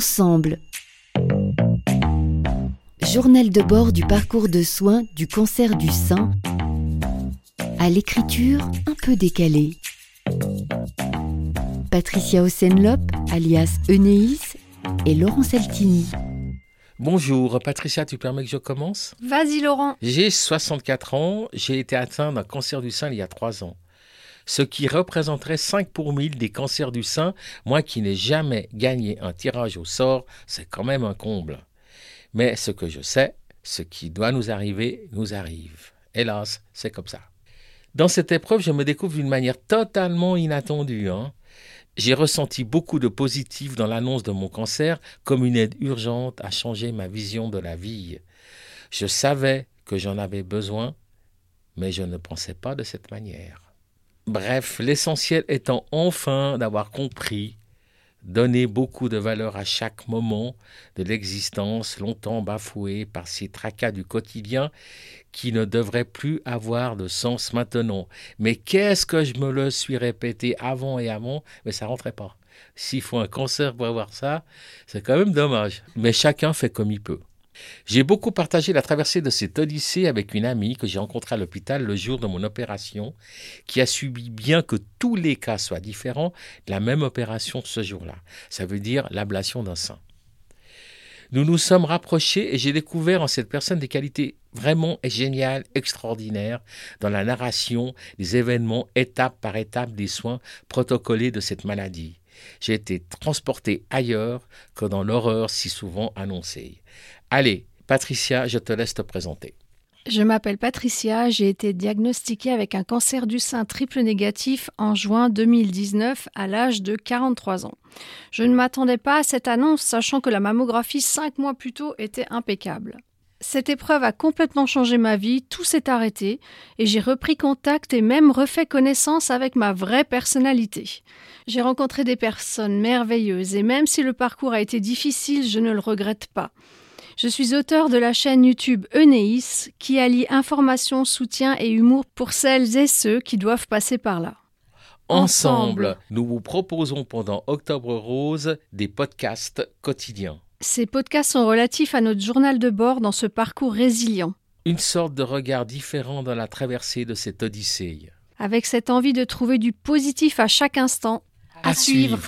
Ensemble. Journal de bord du parcours de soins du cancer du sein. À l'écriture un peu décalée. Patricia Osenlop, alias Enéis, et Laurent Saltini. Bonjour, Patricia, tu permets que je commence? Vas-y Laurent. J'ai 64 ans, j'ai été atteint d'un cancer du sein il y a 3 ans. Ce qui représenterait 5 pour 1000 des cancers du sein, moi qui n'ai jamais gagné un tirage au sort, c'est quand même un comble. Mais ce que je sais, ce qui doit nous arriver, nous arrive. Hélas, c'est comme ça. Dans cette épreuve, je me découvre d'une manière totalement inattendue. Hein. J'ai ressenti beaucoup de positif dans l'annonce de mon cancer comme une aide urgente à changer ma vision de la vie. Je savais que j'en avais besoin, mais je ne pensais pas de cette manière. Bref, l'essentiel étant enfin d'avoir compris, donner beaucoup de valeur à chaque moment de l'existence longtemps bafouée par ces tracas du quotidien qui ne devraient plus avoir de sens maintenant. Mais qu'est-ce que je me le suis répété avant et avant, mais ça rentrait pas. S'il faut un cancer pour avoir ça, c'est quand même dommage. Mais chacun fait comme il peut. J'ai beaucoup partagé la traversée de cette odyssée avec une amie que j'ai rencontrée à l'hôpital le jour de mon opération, qui a subi, bien que tous les cas soient différents, la même opération ce jour-là. Ça veut dire l'ablation d'un sein. Nous nous sommes rapprochés et j'ai découvert en cette personne des qualités vraiment géniales, extraordinaires, dans la narration des événements étape par étape des soins protocolés de cette maladie. J'ai été transporté ailleurs que dans l'horreur si souvent annoncée. Allez, Patricia, je te laisse te présenter. Je m'appelle Patricia, j'ai été diagnostiquée avec un cancer du sein triple négatif en juin 2019 à l'âge de 43 ans. Je ne m'attendais pas à cette annonce, sachant que la mammographie cinq mois plus tôt était impeccable. Cette épreuve a complètement changé ma vie, tout s'est arrêté, et j'ai repris contact et même refait connaissance avec ma vraie personnalité. J'ai rencontré des personnes merveilleuses, et même si le parcours a été difficile, je ne le regrette pas. Je suis auteur de la chaîne YouTube Enéis qui allie information, soutien et humour pour celles et ceux qui doivent passer par là. Ensemble, nous vous proposons pendant Octobre Rose des podcasts quotidiens. Ces podcasts sont relatifs à notre journal de bord dans ce parcours résilient. Une sorte de regard différent dans la traversée de cette odyssée. Avec cette envie de trouver du positif à chaque instant. À, suivre.